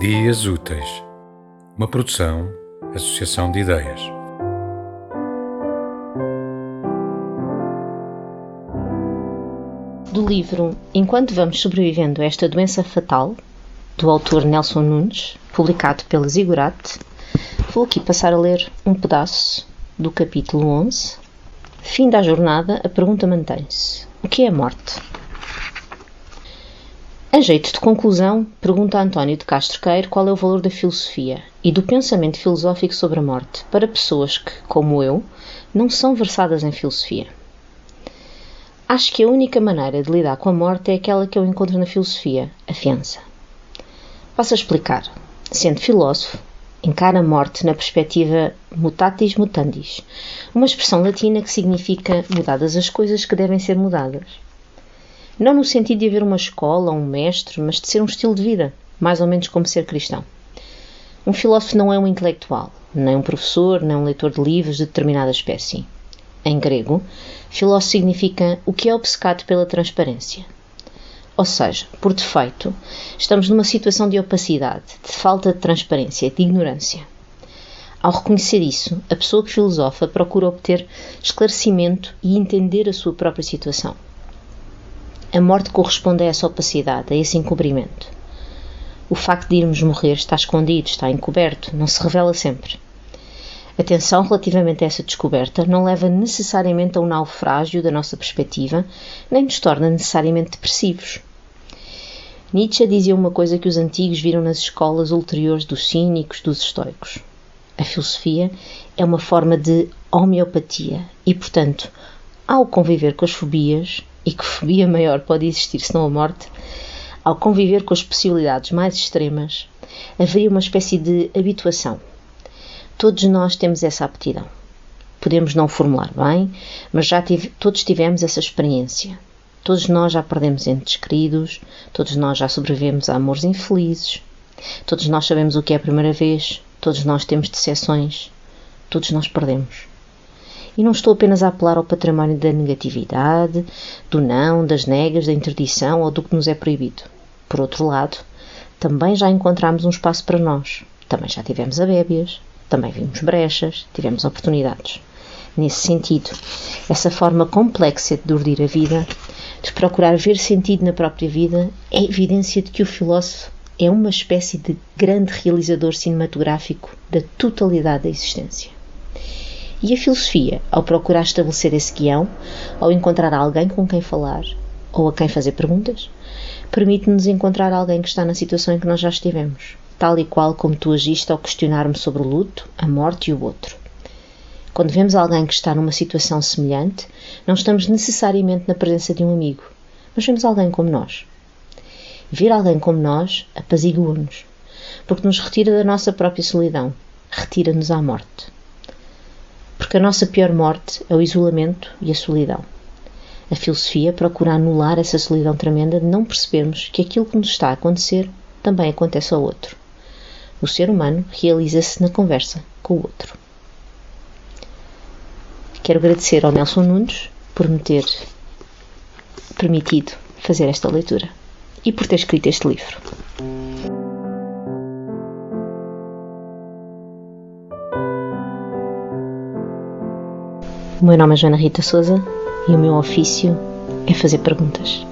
Dias Úteis, uma produção, associação de ideias. Do livro Enquanto Vamos Sobrevivendo a Esta Doença Fatal, do autor Nelson Nunes, publicado pela Zigurate, vou aqui passar a ler um pedaço do capítulo 11. Fim da jornada, a pergunta mantém-se: O que é a morte? A jeito de conclusão, pergunta António de Castro Queiro qual é o valor da filosofia e do pensamento filosófico sobre a morte para pessoas que, como eu, não são versadas em filosofia. Acho que a única maneira de lidar com a morte é aquela que eu encontro na filosofia, a fiança. Passo explicar. Sendo filósofo, encara a morte na perspectiva mutatis mutandis, uma expressão latina que significa mudadas as coisas que devem ser mudadas. Não no sentido de haver uma escola, um mestre, mas de ser um estilo de vida, mais ou menos como ser cristão. Um filósofo não é um intelectual, nem um professor, nem um leitor de livros de determinada espécie. Em grego, filósofo significa o que é obcecado pela transparência. Ou seja, por defeito, estamos numa situação de opacidade, de falta de transparência, de ignorância. Ao reconhecer isso, a pessoa que filosofa procura obter esclarecimento e entender a sua própria situação. A morte corresponde a essa opacidade, a esse encobrimento. O facto de irmos morrer está escondido, está encoberto, não se revela sempre. Atenção relativamente a essa descoberta não leva necessariamente a um naufrágio da nossa perspectiva, nem nos torna necessariamente depressivos. Nietzsche dizia uma coisa que os antigos viram nas escolas ulteriores dos cínicos, dos estoicos. A filosofia é uma forma de homeopatia e, portanto, ao conviver com as fobias, e que fobia maior pode existir senão a morte, ao conviver com as possibilidades mais extremas, haveria uma espécie de habituação. Todos nós temos essa aptidão. Podemos não formular bem, mas já tive, todos tivemos essa experiência. Todos nós já perdemos entes queridos, todos nós já sobrevivemos a amores infelizes, todos nós sabemos o que é a primeira vez, todos nós temos decepções, todos nós perdemos. E não estou apenas a apelar ao património da negatividade, do não, das negas, da interdição ou do que nos é proibido. Por outro lado, também já encontramos um espaço para nós. Também já tivemos abébias, também vimos brechas, tivemos oportunidades. Nesse sentido, essa forma complexa de urdir a vida, de procurar ver sentido na própria vida, é evidência de que o filósofo é uma espécie de grande realizador cinematográfico da totalidade da existência. E a filosofia, ao procurar estabelecer esse guião, ao encontrar alguém com quem falar ou a quem fazer perguntas, permite-nos encontrar alguém que está na situação em que nós já estivemos, tal e qual como tu agiste ao questionar-me sobre o luto, a morte e o outro. Quando vemos alguém que está numa situação semelhante, não estamos necessariamente na presença de um amigo, mas vemos alguém como nós. Ver alguém como nós apazigua-nos, porque nos retira da nossa própria solidão, retira-nos à morte porque a nossa pior morte é o isolamento e a solidão. A filosofia procura anular essa solidão tremenda de não percebermos que aquilo que nos está a acontecer também acontece ao outro. O ser humano realiza-se na conversa com o outro. Quero agradecer ao Nelson Nunes por me ter permitido fazer esta leitura e por ter escrito este livro. O meu nome é Joana Rita Souza e o meu ofício é fazer perguntas.